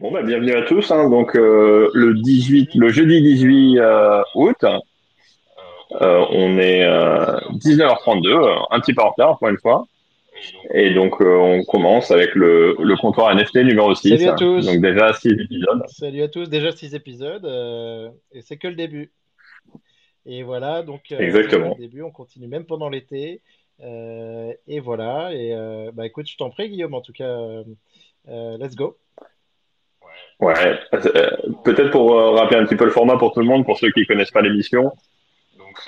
Bon, bah, bienvenue à tous. hein. Donc, euh, le 18, le jeudi 18 euh, août, euh, on est euh, 19h32, euh, un petit peu en retard pour une fois. Et donc, on commence avec le, le comptoir NFT numéro 6. Salut à tous. Donc, déjà 6 épisodes. Salut à tous, déjà six épisodes et c'est que le début. Et voilà, donc Exactement. le début, on continue même pendant l'été. Et voilà, et bah écoute, je t'en prie Guillaume, en tout cas, let's go. Ouais. Euh, Peut-être pour euh, rappeler un petit peu le format pour tout le monde, pour ceux qui connaissent pas l'émission.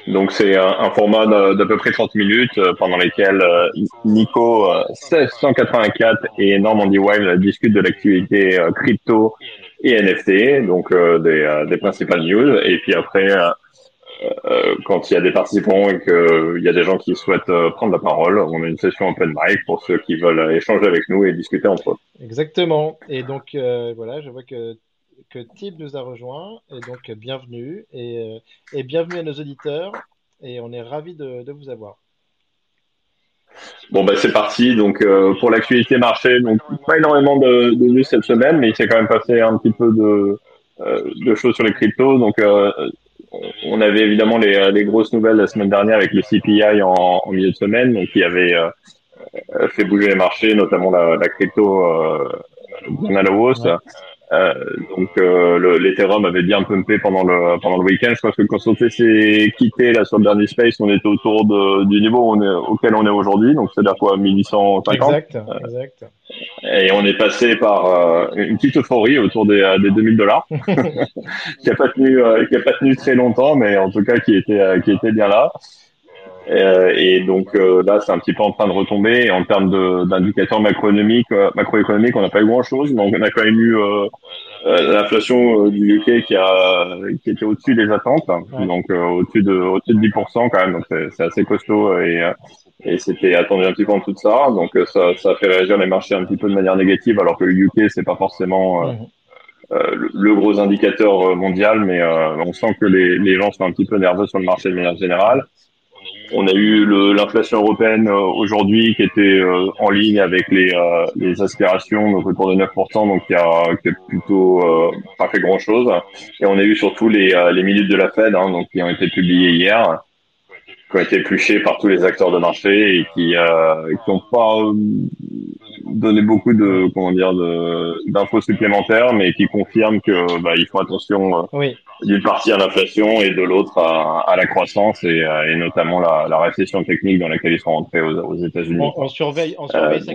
Donc, c'est un, un format d'à peu près 30 minutes euh, pendant lesquelles euh, Nico euh, 1684 et Normandy Wild discutent de l'actualité euh, crypto et NFT, donc euh, des, euh, des principales news. Et puis après, euh, euh, quand il y a des participants et qu'il y a des gens qui souhaitent euh, prendre la parole, on a une session open mic pour ceux qui veulent euh, échanger avec nous et discuter entre eux. Exactement. Et donc euh, voilà, je vois que, que Tib nous a rejoint, et donc euh, bienvenue, et, euh, et bienvenue à nos auditeurs, et on est ravis de, de vous avoir. Bon, bah, c'est parti. Donc, euh, pour l'actualité marché, donc pas énormément de, de news cette semaine, mais il s'est quand même passé un petit peu de, euh, de choses sur les cryptos. Donc, euh, on avait évidemment les, les grosses nouvelles la semaine dernière avec le CPI en, milieu de semaine, donc qui avait euh, fait bouger les marchés, notamment la, la crypto euh, bien hausse. Euh, donc euh, le- l'Ethereum avait bien pumpé pendant le pendant le week-end. Je pense que quand on s'est quitté là sur le dernier space, on était autour de, du niveau où on est, auquel on est aujourd'hui. Donc c'est-à-dire quoi, 1850. Exact, exact. Et on est passé par euh, une petite euphorie autour des, euh, des 2000 dollars, qui a pas tenu euh, qui a pas tenu très longtemps, mais en tout cas qui était euh, qui était bien là. Euh, et donc euh, là, c'est un petit peu en train de retomber. Et en termes de- d'indicateurs macroéconomiques, euh, macroéconomiques, on n'a pas eu grand-chose, mais on a quand même eu l'inflation du UK qui a qui était au-dessus des attentes, Ouais. donc euh, au-dessus de au-dessus de 10% quand même. Donc c'est assez costaud et et c'était attendu un petit peu en dessous de ça. Donc ça ça fait réagir les marchés un petit peu de manière négative, alors que le UK c'est pas forcément euh, le, le gros indicateur mondial, mais euh, on sent que les les gens sont un petit peu nerveux sur le marché de manière générale. On a eu l'inflation européenne euh, aujourd'hui qui était euh, en ligne avec les, euh, les aspirations, donc autour de 9%, donc qui a, qui a plutôt pas fait grand-chose. Et on a eu surtout les, les minutes de la Fed, hein, donc qui ont été publiées hier, qui ont été épluchées par tous les acteurs de marché et qui n'ont pas donné beaucoup de comment dire d'infos supplémentaires, mais qui confirment que bah, il faut attention Oui, d'une partie à l'inflation et de l'autre à, à la croissance et, euh, et notamment la, la récession technique dans laquelle ils sont rentrés aux, aux États-Unis. on, on surveille, on Euh, ça,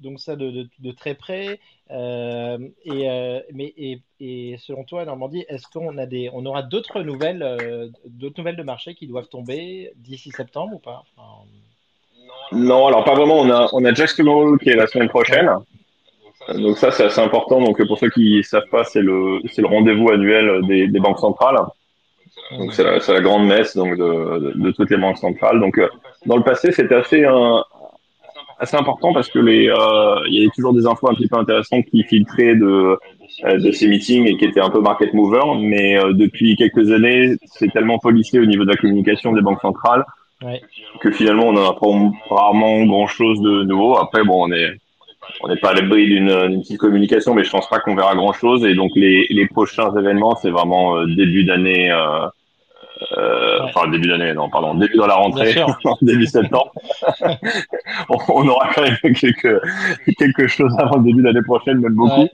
donc, ça de, de- de très près. Euh, et, euh, mais, et, et selon toi, Normandie, est-ce qu'on a des, on aura d'autres nouvelles, euh, d'autres nouvelles de marché qui doivent tomber d'ici septembre ou pas? Enfin, non, alors pas vraiment. On a, on a Hole qui est la semaine ouais, prochaine. Euh, Donc ça, c'est assez important. Donc pour ceux qui savent pas, c'est le, c'est le rendez-vous annuel des, des banques centrales. Donc c'est la, c'est la grande messe donc de, de, de toutes les banques centrales. Donc euh, dans le passé, c'était assez un, assez important parce que les, euh, il y avait toujours des infos un petit peu intéressantes qui filtraient de, euh, de ces meetings et qui étaient un peu market mover. Mais euh, depuis quelques années, c'est tellement policé au niveau de la communication des banques centrales Ouais. que finalement, on n'en apprend rarement grand chose de nouveau. Après, bon, on est, on n'est pas à l'abri d'une petite communication, mais je pense pas qu'on verra grand chose. Et donc, les, les prochains événements, c'est vraiment euh, début d'année, euh, euh, Ouais. enfin début d'année, non, pardon, début dans la rentrée, début septembre. on, on aura quand même quelque, quelque chose avant le début de l'année prochaine, même beaucoup. Ouais.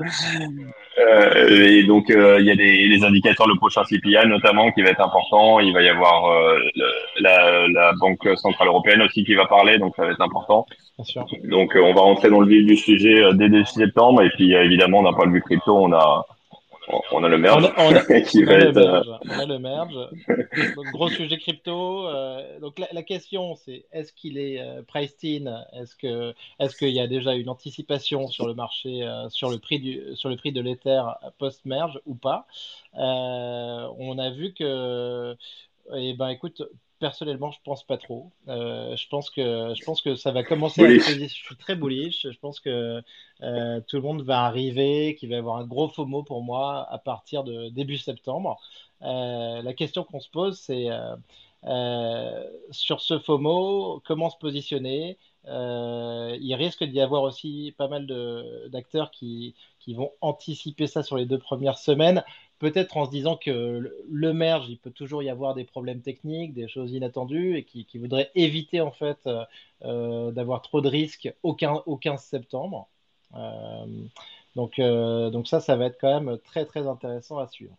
Euh, et donc, euh, il y a les, les indicateurs, le prochain CPI notamment, qui va être important. Il va y avoir euh, le- la, la Banque Centrale Européenne aussi qui va parler, donc ça va être important. Bien sûr. Donc, euh, on va rentrer dans le vif du sujet euh, dès début septembre. Et puis, euh, évidemment, d'un point de vue crypto, on a, on a le On merge a, on a, qui on le euh, merge. On a le merge. Donc, gros sujet crypto. euh, donc, la, la question, c'est est-ce qu'il est euh, priced in? Est-ce que, est-ce qu'il y a déjà une anticipation sur le marché, euh, sur le prix du, sur le prix de l'Ether post-merge ou pas? On a vu que, eh ben, écoute, personnellement, je pense pas trop. Euh, je pense que, je pense que ça va commencer à se. Je suis très bullish. Je pense que euh, tout le monde va arriver, qu'il va y avoir un gros FOMO pour moi à partir de début septembre. Euh, la question qu'on se pose, c'est sur ce FOMO, comment se positionner? Il risque d'y avoir aussi pas mal d'acteurs qui, qui vont anticiper ça sur les deux premières semaines peut-être en se disant que le merge, il peut toujours y avoir des problèmes techniques, des choses inattendues, et qui, voudraient éviter en fait euh, euh, d'avoir trop de risques au 15, septembre. Euh, donc, donc ça, ça va être quand même très très intéressant à suivre.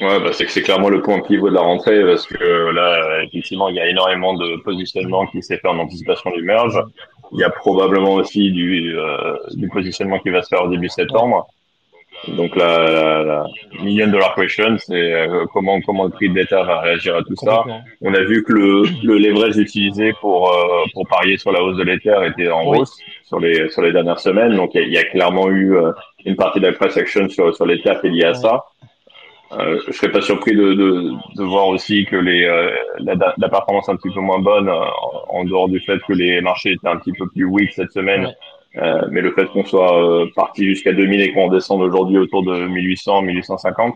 Ouais, bah c'est clairement le point pivot de la rentrée parce que là, effectivement, il y a énormément de positionnement qui s'est fait en anticipation du merge. Il y a probablement aussi du, du positionnement qui va se faire au début septembre. Donc la, la, million dollar question, c'est euh, comment comment le prix de l'Ether va réagir à tout ça. On a vu que le, le leverage utilisé pour euh, pour parier sur la hausse de l'Ether était en hausse sur les sur les dernières semaines. Donc il y, a clairement eu euh, une partie de la price action sur sur l'Ether qui est liée à ça. Euh, je serais pas surpris de, de, de voir aussi que les la, la, performance un petit peu moins bonne en, dehors du fait que les marchés étaient un petit peu plus weak cette semaine. Euh, mais le fait qu'on soit euh, parti jusqu'à 2000 et qu'on descende aujourd'hui autour de 1800, 1850,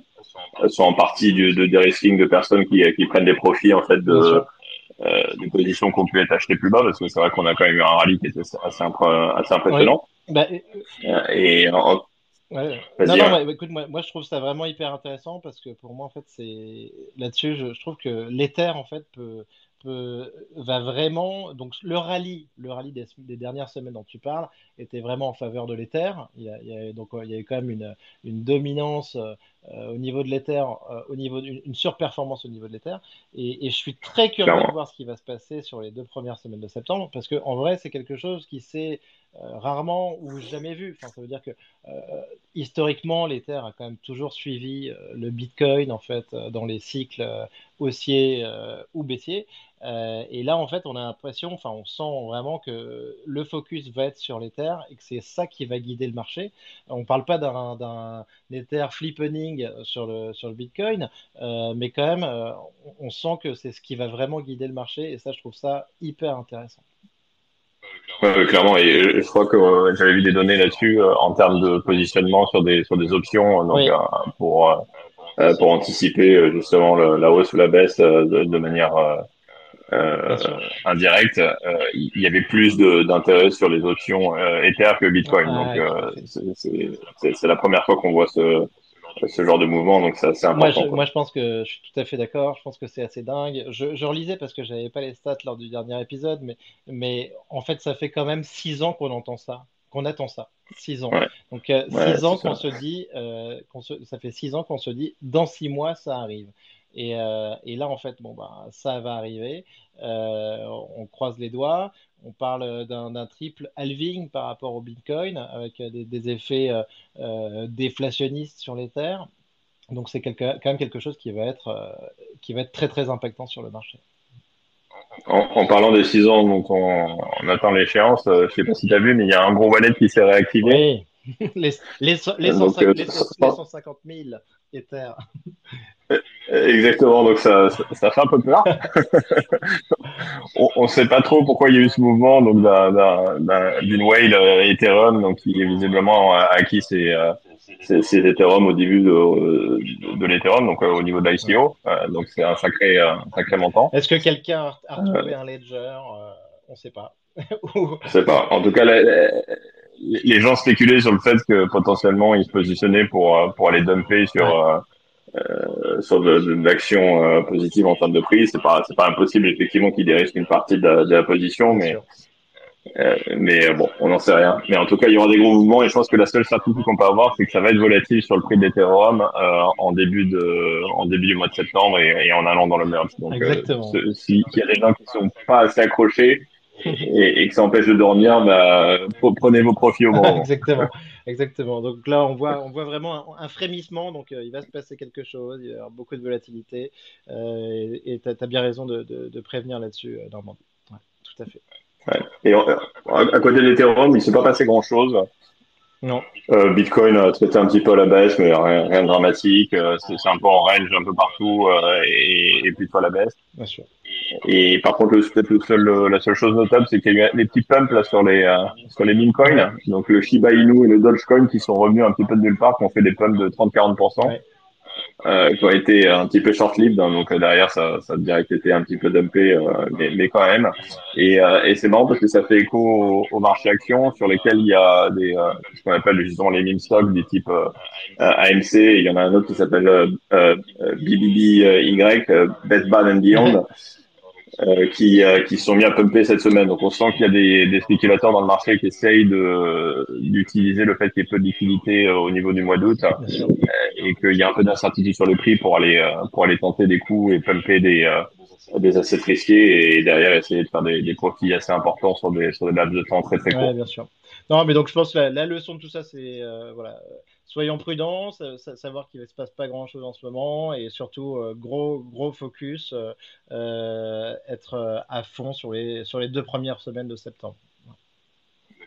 euh, soit en partie du, de dérisking de personnes qui, qui prennent des profits en fait de euh, des positions qui ont pu être achetées plus bas parce que c'est vrai qu'on a quand même eu un rallye qui était assez, assez impressionnant. Bah, et en, Ouais. Non, non, ouais. écoute, moi, moi, je trouve ça vraiment hyper intéressant parce que pour moi, en fait, c'est là-dessus, je, je, trouve que l'Ether, en fait, peut, va vraiment. Donc, le rallye, le rallye des, dernières semaines dont tu parles était vraiment en faveur de l'Ether. Il, il, donc, il y avait quand même une, une dominance euh, au niveau de l'Ether, euh, au niveau d'une surperformance au niveau de l'Ether. Et, et, je suis très curieux de voir ce qui va se passer sur les deux premières semaines de septembre parce qu'en vrai, c'est quelque chose qui s'est euh, rarement ou jamais vu. Enfin, ça veut dire que historiquement, l'Ether a quand même toujours suivi le Bitcoin en fait dans les cycles haussiers ou baissiers. Euh, et là, en fait, on a l'impression, enfin, on sent vraiment que le focus va être sur l'Ether et que c'est ça qui va guider le marché. On ne parle pas d'un Ether flippening sur le, sur le Bitcoin, euh, mais quand même, euh, on sent que c'est ce qui va vraiment guider le marché et ça, je trouve ça hyper intéressant. Ouais, clairement, et je crois que j'avais vu des données là-dessus en termes de positionnement sur des, sur des options, donc pour, pour anticiper justement la hausse ou la baisse de manière euh, indirect, euh, il y avait plus d'intérêt sur les options euh, Ether que Bitcoin. donc c'est la première fois qu'on voit ce, ce genre de mouvement, donc c'est assez important. Moi je, moi je, pense que je suis tout à fait d'accord. Je pense que c'est assez dingue. Je, je relisais parce que j'avais pas les stats lors du dernier épisode, mais, mais en fait, ça fait quand même six ans qu'on entend ça, qu'on attend ça. Six ans. Donc six ans qu'on se dit, euh, ça fait six ans qu'on se dit, dans six mois, ça arrive. Et, euh, et, là, en fait, bon, bah, ça va arriver. Euh, on croise les doigts. On parle d'un triple halving par rapport au Bitcoin avec des, des effets euh, déflationnistes sur les terres. Donc, c'est quand même quelque chose qui va, être, qui va être très, très impactant sur le marché. En, parlant des 6 ans, donc on, on attend l'échéance. je ne sais pas si tu as vu, mais il y a un gros wallet qui s'est réactivé. Oui, les, les, les, 150, les 150 000 Ether. Exactement, donc ça, ça, fait un peu peur. on ne sait pas trop pourquoi il y a eu ce mouvement donc d'une whale euh, Ethereum donc qui est visiblement acquis ses, euh, ses, Ethereum au début de, de, l'Ethereum, donc euh, au niveau de l'ICO. donc c'est un sacré, un sacré montant. Est-ce que quelqu'un a retrouvé un ledger On ne sait pas. On ne sait pas. En tout cas, les, gens spéculaient sur le fait que potentiellement ils se positionnaient pour, pour aller dumper sur euh, sur de, de l'action euh, positive en termes de prix. C'est pas c'est pas impossible effectivement qu'il dérisque une partie de la, de la position, mais euh, mais bon, on n'en sait rien. Mais en tout cas, il y aura des gros mouvements et je pense que la seule certitude qu'on peut avoir, c'est que ça va être volatile sur le prix de l'Ethereum euh, en début de en début du mois de septembre et, et en allant dans le merge. Donc, s'il y a des gens qui sont pas assez accrochés, et, et, que ça empêche de dormir, bah, prenez vos profits au moment. Exactement. Exactement. Donc là, on voit, on voit vraiment un, frémissement. Donc euh, il va se passer quelque chose. Il y avoir beaucoup de volatilité. Euh, et tu as, bien raison de, de, de prévenir là-dessus, euh. Ouais, tout à fait. Ouais. Et à côté de l'Ethereum, il ne s'est pas passé grand-chose. Non. Euh, Bitcoin a traité un petit peu à la baisse, mais rien, rien de dramatique. Euh, c'est un peu en range un peu partout euh, et, et plutôt à la baisse. Bien sûr. Et par contre, peut-être le seul, la seule chose notable, c'est qu'il y a eu des petits pumps là sur les euh, sur les meme coins, donc le Shiba Inu et le Dogecoin qui sont revenus un petit peu de nulle part, qui ont fait des pumps de 30-40%. euh, qui ont été un petit peu short-lived, hein, donc euh, derrière ça, ça a direct été un petit peu dumpé, euh, mais, mais, quand même. Et, et c'est marrant parce que ça fait écho au, au, marché action sur lesquels il y a des ce qu'on appelle justement les meme stocks des types AMC. Et il y en a un autre qui s'appelle BBBY, Best Bad and Beyond. Euh, qui, euh, qui sont mis à pumper cette semaine. Donc on sent qu'il y a des, des spéculateurs dans le marché qui essayent de d'utiliser le fait qu'il y ait peu de liquidité euh, au niveau du mois d'août et qu'il y a un peu d'incertitude sur le prix pour aller pour aller tenter des coups et pumper des des assets risqués et derrière essayer de faire des, des profits assez importants sur des sur des laps de temps très très courts. Ouais, bien sûr. Non, mais donc je pense que la, la leçon de tout ça, c'est voilà, soyons prudents, savoir qu'il ne se passe pas grand-chose en ce moment et surtout euh, gros, gros focus, euh, euh, être à fond sur les, sur les deux premières semaines de septembre.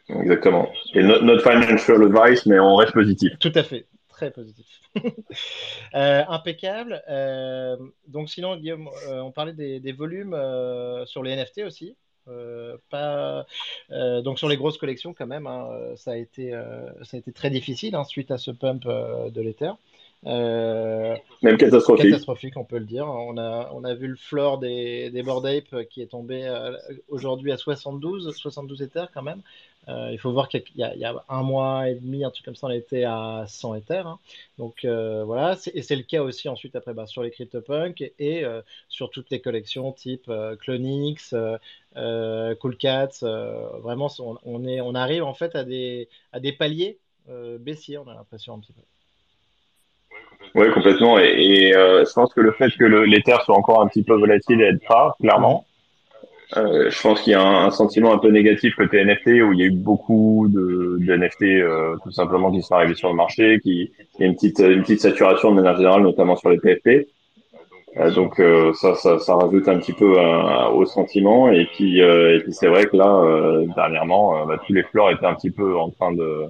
Exactement. Et notre financial advice, mais on reste positif. Tout à fait, très positif. impeccable. donc sinon, Guillaume, on parlait des, des volumes sur les NFT aussi. Euh, pas, euh, donc sur les grosses collections quand même, hein, ça, a été, euh, ça a été très difficile hein, suite à ce pump de l'Ether. Même catastrophique. Catastrophique, on peut le dire. On a, on a vu le floor des, des Ape qui est tombé aujourd'hui à 72, 72 Ethers quand même. Euh, il faut voir qu'il y, a un mois et demi, un truc comme ça, on était à 100 Ether. Hein. Donc euh, voilà, et c'est le cas aussi ensuite après bah, sur les CryptoPunk et, et euh, sur toutes les collections type Clonix, Cool Cats. vraiment, on, est, on arrive en fait à des, à des paliers baissiers, on a l'impression un petit peu. Oui, complètement. Et, je pense que le fait que l'Ether soit encore un petit peu volatile aide pas, clairement. Euh, je pense qu'il y a un, sentiment un peu négatif côté NFT où il y a eu beaucoup de, de NFT euh, tout simplement qui sont arrivés sur le marché, qui il y a une petite une petite saturation de manière générale, notamment sur les PFP. Euh, donc euh, ça, ça, ça rajoute un petit peu euh, au sentiment et puis et puis c'est vrai que là dernièrement bah, tous les fleurs étaient un petit peu en train de,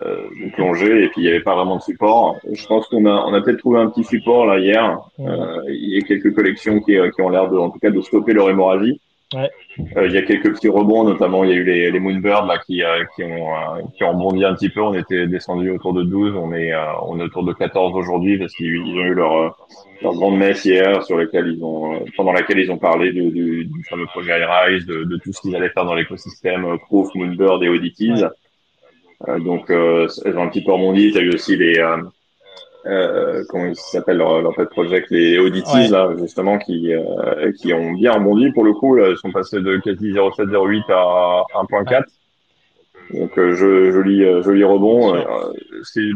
de plonger et puis il n'y avait pas vraiment de support. Je pense qu'on a on a peut-être trouvé un petit support là hier. il y a quelques collections qui, qui ont l'air de en tout cas de stopper leur hémorragie. Ouais. Euh, il y a quelques petits rebonds, notamment il y a eu les, les Moonbirds là, qui, euh, qui, ont, euh, qui ont bondi un petit peu. On était descendu autour de 12, on est, on est autour de 14 aujourd'hui parce qu'ils ont eu leur, leur grande messe hier sur laquelle ils ont, pendant laquelle ils ont parlé du, du, du fameux projet iRise, de, de tout ce qu'ils allaient faire dans l'écosystème Proof, Moonbird et Oddities. donc, elles ont un petit peu rebondi. Il y a eu aussi les, euh, comment ils s'appellent leur, leur pet project, les Audities là justement qui euh, qui ont bien rebondi pour le coup, là, ils sont passés de quasi 0,708 à 1.4. Donc euh, je, joli euh, joli rebond. Euh, c'est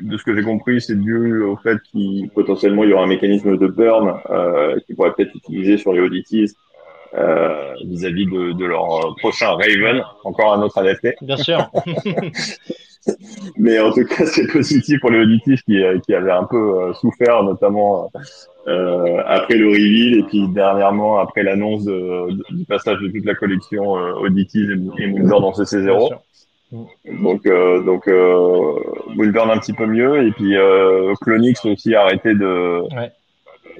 de ce que j'ai compris, c'est dû au fait qu'il potentiellement il y aura un mécanisme de burn qui pourrait peut-être utiliser sur les Audities vis-à-vis de, de, leur prochain Raven, encore un autre NFT. Bien sûr. Mais en tout cas, c'est positif pour les auditifs qui, euh, qui avaient un peu euh, souffert, notamment euh, après le reveal et puis dernièrement après l'annonce du passage de toute la collection auditive et Moonbird dans CC0. Donc, euh, donc Moonbird un petit peu mieux et puis Clonix aussi a arrêté de, ouais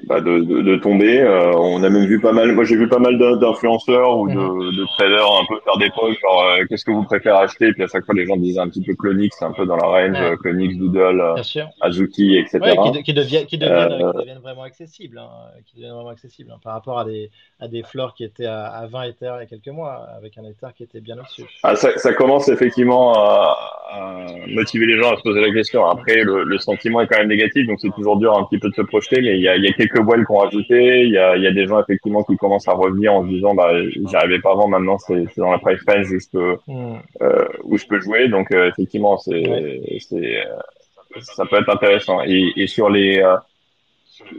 bah, de, de, de, tomber. Euh, on a même vu pas mal, moi j'ai vu pas mal d'influenceurs ou de, mhm. de, traders un peu faire des posts genre euh, qu'est-ce que vous préférez acheter, et puis à chaque fois les gens disaient un petit peu Clonix, un peu dans la range, ouais. Clonix, Doodle, euh, Azuki, etc. Ouais, qui, qui, deviennent, qui, deviennent, qui deviennent vraiment accessibles, hein, qui deviennent vraiment accessibles hein, par rapport à des, à des fleurs qui étaient à, à 20 Ether il y a quelques mois, avec un Ether qui était bien au-dessus. Ah, ça, ça, commence effectivement à, à, motiver les gens à se poser la question. Après, le, le sentiment est quand même négatif, donc c'est toujours dur un petit peu de se projeter, mais il y a, il y a quelques voiles qu'on rajouté. Il y a, il y a des gens effectivement qui commencent à revenir en se disant bah j'y arrivais pas avant, maintenant c'est dans la price range où je peux mm. euh, où je peux jouer. Donc euh, effectivement c'est c'est euh, ça peut être intéressant. Et, et sur les euh,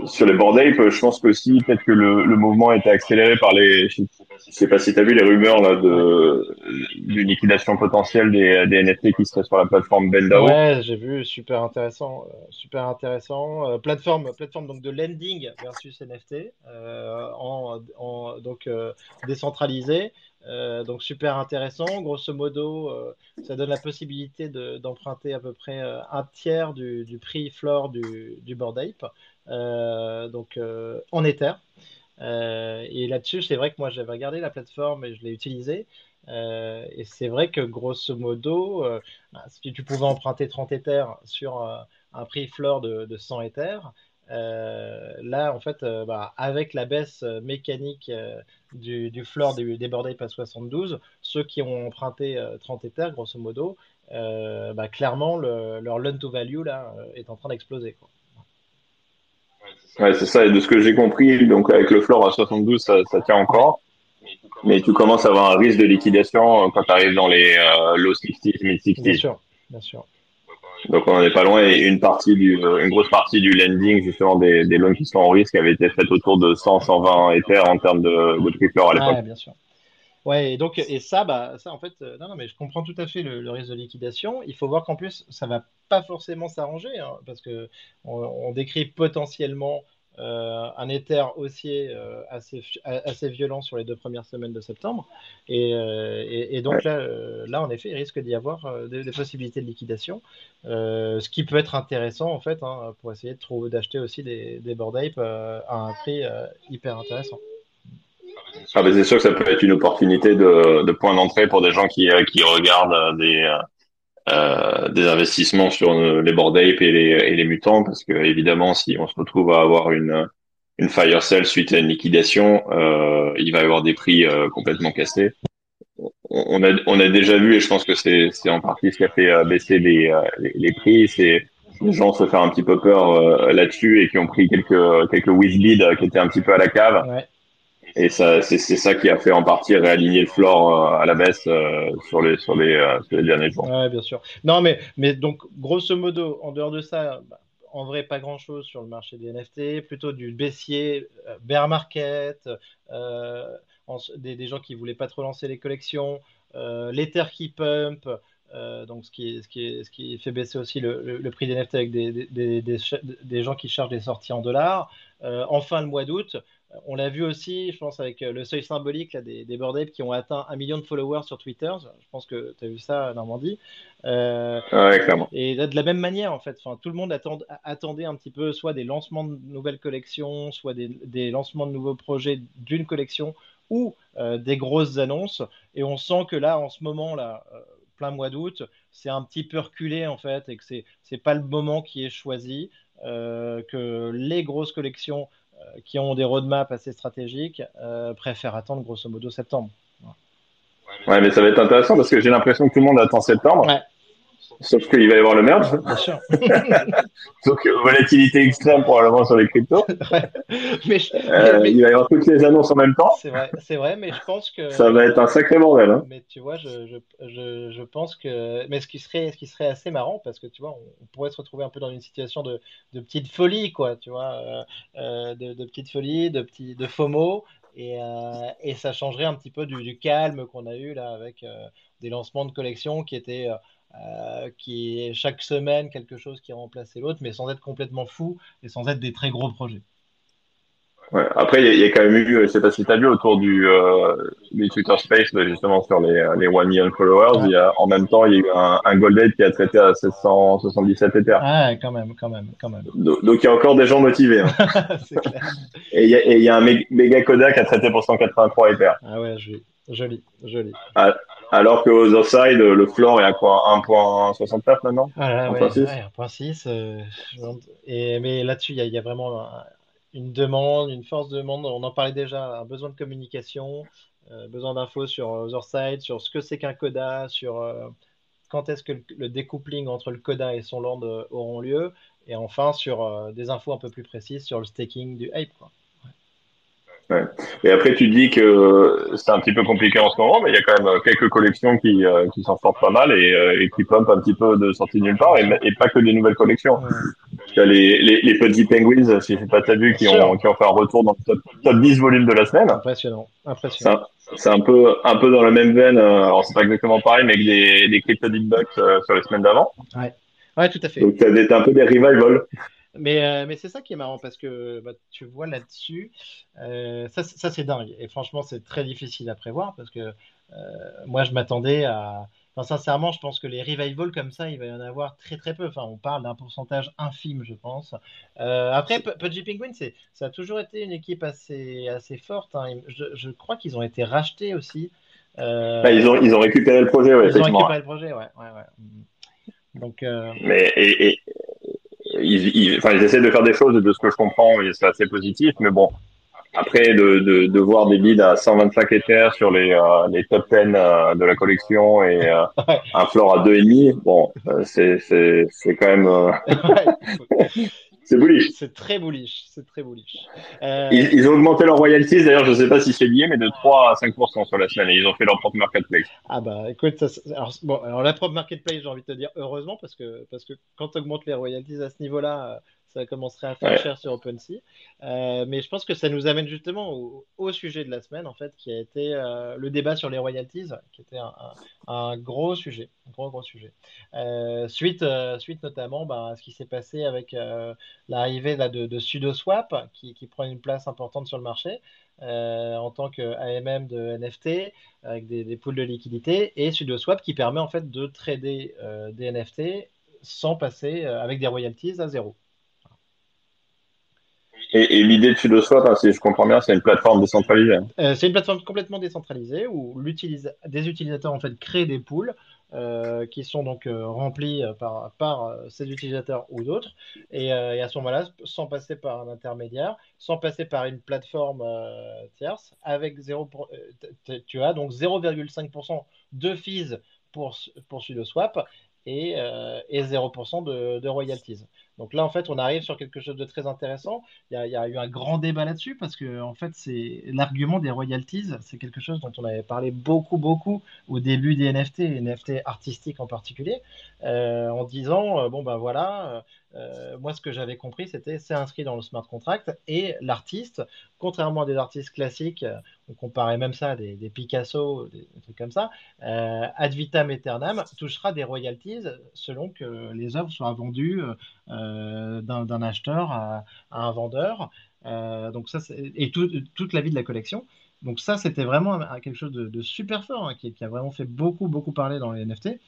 sur les board ape, je pense que si peut-être que le, le mouvement été accéléré par les, je sais pas si tu as vu les rumeurs là de d'une liquidation potentielle des, NFT qui seraient sur la plateforme Bendao. Ouais, j'ai vu, super intéressant, euh, super intéressant. Euh, plateforme, plateforme donc de lending versus NFT euh, en, donc euh, décentralisé. Euh, donc super intéressant. Grosso modo, euh, ça donne la possibilité d'emprunter à peu près un tiers du, prix floor du, du Ape. Euh, donc euh, en Ether. Euh, et là-dessus, c'est vrai que moi j'avais regardé la plateforme et je l'ai utilisée. et c'est vrai que grosso modo, bah, si tu pouvais emprunter 30 Ethers sur un prix floor de, de 100 Ethers, là, en fait, bah, avec la baisse mécanique du, du floor des, des board à 72, ceux qui ont emprunté 30 Ethers, grosso modo, bah, clairement, leur loan to value là, est en train d'exploser. Ouais, c'est ça. Et de ce que j'ai compris, donc avec le floor à 72, ça, ça tient encore. Mais tu commences à avoir un risque de liquidation euh, quand tu arrives dans les euh, low 60s, mid 60s. Bien sûr, bien sûr. Donc on n'en est pas loin et une partie du, euh, une grosse partie du lending justement des, des loans qui sont en risque avait été faite autour de 100, 120 Ether en termes de, de tripler à l'époque. Ouais, bien sûr. Ouais, et donc et ça, bah ça en fait, non, non, mais je comprends tout à fait le, risque de liquidation. Il faut voir qu'en plus ça va pas forcément s'arranger hein, parce que on, on décrit potentiellement euh, un éther haussier euh, assez, assez violent sur les deux premières semaines de septembre. Et, euh, donc là, là, en effet, il risque d'y avoir des, possibilités de liquidation, ce qui peut être intéressant en fait hein, pour essayer de trouver d'acheter aussi des, des board ape à un prix hyper intéressant. Ah c'est sûr que ça peut être une opportunité de, de point d'entrée pour des gens qui, qui regardent des, euh, des investissements sur les board ape et les, et les mutants parce que évidemment si on se retrouve à avoir une une fire sale suite à une liquidation, euh, il va y avoir des prix euh, complètement cassés. On a on a déjà vu et je pense que c'est c'est en partie ce qui a fait euh, baisser les, les, les prix, c'est les gens se faire un petit peu peur là-dessus et qui ont pris quelques quelques whiz qui étaient un petit peu à la cave. Ouais. Et ça, c'est, ça qui a fait en partie réaligner le floor euh, à la baisse euh, sur, les, sur, les, euh, derniers jours. Ouais, bien sûr. Non, mais, mais donc, grosso modo, en dehors de ça, bah, en vrai, pas grand chose sur le marché des NFT, plutôt du baissier, bear market, des, gens qui voulaient pas trop lancer les collections, l'Ether qui pump. donc ce qui, ce, qui ce qui fait baisser aussi le, prix des NFT avec des, des, des, gens qui chargent des sorties en dollars. enfin, le mois d'août, on l'a vu aussi, je pense, avec euh, le seuil symbolique là, des, des qui ont atteint un million de followers sur Twitter. Je pense que tu as vu ça, Normandie. Euh, ouais, clairement. Et de la même manière, en fait, tout le monde attendait un petit peu soit des lancements de nouvelles collections, soit des, lancements de nouveaux projets d'une collection ou euh, des grosses annonces. Et on sent que là, en ce moment, là, plein mois d'août, c'est un petit peu reculé, en fait, et que c'est n'est pas le moment qui est choisi. que les grosses collections euh, qui ont des roadmaps assez stratégiques euh, préfèrent attendre grosso modo septembre. Ouais, mais ça va être intéressant parce que j'ai l'impression que tout le monde attend septembre. Ouais. Sauf qu'il va y avoir le merge. Bien sûr. Donc, volatilité extrême probablement sur les cryptos. mais, euh, Il va y avoir toutes les annonces en même temps. C'est vrai, c'est vrai, mais je pense que. Ça va être un sacré bordel. Hein. Mais tu vois, je, je, je, pense que. Mais ce qui, serait, ce qui serait assez marrant, parce que tu vois, on, pourrait se retrouver un peu dans une situation de, de petite folie, quoi, tu vois, euh, euh, de, de, petite folie, de, petit, de FOMO. Et, et ça changerait un petit peu du, du calme qu'on a eu là avec des lancements de collections qui étaient euh, qui est chaque semaine quelque chose qui remplaçait l'autre, mais sans être complètement fou et sans être des très gros projets. Ouais. Après, il y, a quand même eu, je sais pas si tu as vu, autour du, euh, du Twitter Space, justement sur les, les 1 million followers, il y a, en même temps, il y a eu un, un Goldade qui a traité à 777 Ether. Ah, quand même, quand même, quand même. Donc, il y a encore des gens motivés. Hein. clair. Et il y, a, et il y a un méga Kodak qui a traité pour 183 Ether. Ah ouais, joli, joli. joli. Ah, alors qu'aux offside, le floor est à quoi? 1.69 maintenant? Ah, 1.6 euh, et Mais là-dessus, il y, a vraiment une demande, une force de demande. On en parlait déjà, un besoin de communication, euh, besoin d'infos sur Otherside, sur ce que c'est qu'un CODA, sur euh, quand est-ce que le, découpling entre le CODA et son land auront lieu, et enfin sur des infos un peu plus précises sur le staking du Ape. Ouais. Et après, tu dis que euh, c'est un petit peu compliqué en ce moment, mais il y a quand même euh, quelques collections qui, euh, qui s'en sortent pas mal et, et qui pompent un petit peu de sortie nulle part, et, et, pas que des nouvelles collections. Tu as les, les, les, petits penguins, si c'est pas t'as vu, qui ont, qui ont fait un retour dans le top, 10 volume de la semaine. Impressionnant. Impressionnant. C'est un, peu, un peu dans la même veine, alors c'est pas exactement pareil, mais avec des, des crypto bucks sur les semaines d'avant. Ouais. ouais, tout à fait. Donc t'as un peu des revival. Mais, euh, mais c'est ça qui est marrant parce que bah, tu vois là-dessus, euh, ça, ça c'est dingue. Et franchement, c'est très difficile à prévoir parce que euh, moi, je m'attendais à. Enfin, sincèrement, je pense que les revivals comme ça, il va y en avoir très très peu. Enfin, on parle d'un pourcentage infime, je pense. après, Pudgy Penguin, ça a toujours été une équipe assez, assez forte. Hein. Je, je, crois qu'ils ont été rachetés aussi. Bah, ils, ont, ils ont récupéré le projet, ouais, Ils ont récupéré le projet, ouais. ouais, ouais. Donc, Mais, et, et, ils, ils, enfin, ils essaient de faire des choses de ce que je comprends et c'est assez positif. Mais bon, après, de, de, de, voir des bids à 125 Ethers sur les, euh, les top 10 euh, de la collection et euh, un floor à 2,5, bon, euh, c'est, c'est, c'est quand même. Euh, c'est bullish. C'est très bullish. C'est très bullish. Ils, ils, ont augmenté leurs royalties, d'ailleurs, je ne sais pas si c'est lié, mais de 3 à 5% sur la semaine et ils ont fait leur propre marketplace. Ah bah écoute, ça, alors, bon, alors la propre marketplace, j'ai envie de te dire heureusement parce que, parce que quand tu augmentes les royalties à ce niveau-là, ça commencerait à faire ouais. cher sur OpenSea. Euh, mais je pense que ça nous amène justement au, au, sujet de la semaine, en fait, qui a été euh, le débat sur les royalties, qui était un, un, un gros sujet, un gros gros sujet. Euh, suite, suite notamment bah, à ce qui s'est passé avec l'arrivée de, de SudoSwap, qui, qui, prend une place importante sur le marché. en tant qu'AMM de NFT avec des, des pools de liquidité et SudoSwap qui permet en fait de trader des NFT sans passer avec des royalties à zéro. Et, l'idée de SudoSwap, hein, si je comprends bien, c'est une plateforme décentralisée. Euh, c'est une plateforme complètement décentralisée où des utilisateurs en fait créent des pools euh, qui sont donc euh, remplis par, ces utilisateurs ou d'autres. Et, à ce moment-là, sans passer par un intermédiaire, sans passer par une plateforme tierce, avec 0 tu as donc 0,5% de fees pour, pour SudoSwap et, et 0% de, de royalties. Donc là, en fait, on arrive sur quelque chose de très intéressant. Il y a, eu un grand débat là-dessus parce que, en fait, c'est l'argument des royalties. C'est quelque chose dont on avait parlé beaucoup, beaucoup au début des NFT, NFT artistiques en particulier, euh, en disant euh, bon ben voilà, euh, moi ce que j'avais compris, c'était c'est inscrit dans le smart contract et l'artiste, contrairement à des artistes classiques, on comparait même ça à des, des Picasso, des, trucs comme ça, euh, ad vitam aeternam touchera des royalties selon que les œuvres soient vendues euh, d'un acheteur à, un vendeur. Euh, donc ça, et tout, toute la vie de la collection. Donc ça, c'était vraiment quelque chose de, de super fort hein, qui, qui, a vraiment fait beaucoup, beaucoup parler dans les NFT.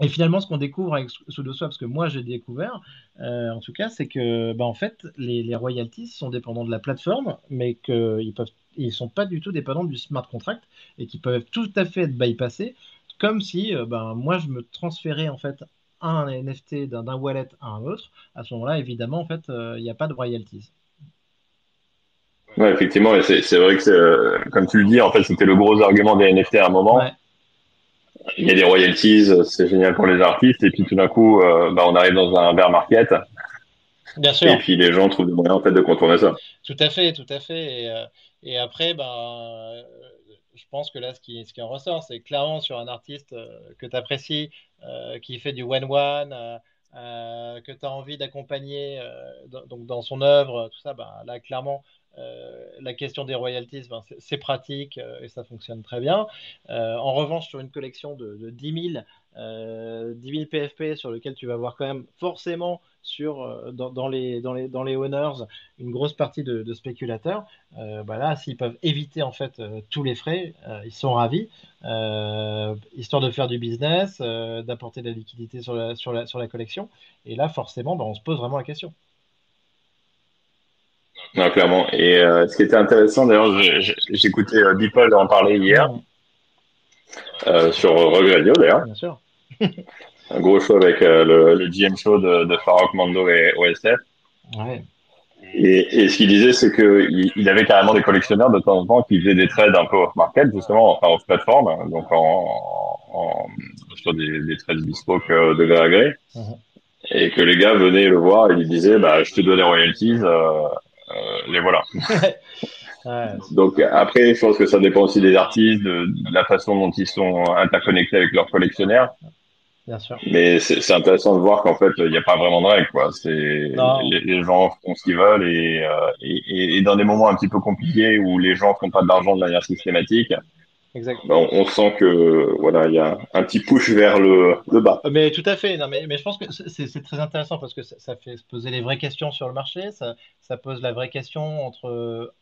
Et finalement, ce qu'on découvre avec SudoSwap, parce que moi j'ai découvert, euh, en tout cas, c'est que, bah, en fait, les, les, royalties sont dépendants de la plateforme, mais qu'ils peuvent, ils sont pas du tout dépendants du smart contract et qui peuvent tout à fait être bypassés, comme si, euh, ben, moi, je me transférais en fait un NFT d'un wallet à un autre, à ce moment-là, évidemment, en fait, il euh, n'y a pas de royalties. Ouais, effectivement, c'est vrai que, comme tu le dis, en fait, c'était le gros argument des NFT à un moment. Ouais. Il y a des royalties, c'est génial pour les artistes, et puis tout d'un coup, euh, bah, on arrive dans un bear market. Bien sûr. Et puis les gens trouvent des moyens en fait de contourner ça. Tout à fait, tout à fait. Et, euh, et après, ben, je pense que là, ce qui, ce qui en ressort, c'est clairement sur un artiste que tu apprécies, euh, qui fait du one-one, euh, euh, que tu as envie d'accompagner donc dans son œuvre, tout ça, bah, là, clairement, euh, la question des royalties, ben, c'est pratique euh, et ça fonctionne très bien. Euh, en revanche, sur une collection de, de 10 000, 10 000 PFP sur lequel tu vas voir quand même forcément dans, les, dans, les, dans les owners une grosse partie de, spéculateurs, bah là, s'ils peuvent éviter en fait tous les frais, ils sont ravis, histoire de faire du business, d'apporter de la liquidité sur la, sur, la, sur la collection. Et là, forcément, bah, on se pose vraiment la question. Non, clairement. Et euh, ce qui était intéressant, d'ailleurs, j'écoutais euh, Beeple en parler hier euh, sur Rug Radio, d'ailleurs. Bien sûr. Un gros show avec euh, le, le, GM show de, de Farok Mando et OSF. Ouais. Et, et, ce qu'il disait, c'est qu'il il avait carrément des collectionneurs de temps en temps qui faisaient des trades un peu off-market, justement, enfin off-plateforme, hein, donc en, en, sur des, des trades bespoke de gré à gré. Mm -hmm. Et que les gars venaient le voir et lui disaient, bah, je te donne les royalties, euh, euh, les voilà. ouais. Donc après, je pense que ça dépend aussi des artistes, de, de la façon dont ils sont interconnectés avec leurs collectionneurs. Bien sûr. Mais c'est intéressant de voir qu'en fait, il n'y a pas vraiment de règles, quoi. C'est les, les, gens font ce qu'ils veulent et, euh, et, et, dans des moments un petit peu compliqués où les gens font pas d'argent de manière systématique, Exactement. On, on, sent que voilà, il y a un petit push vers le, le, bas. Mais tout à fait. Non, mais, mais je pense que c'est très intéressant parce que ça, ça, fait se poser les vraies questions sur le marché. Ça, ça pose la vraie question entre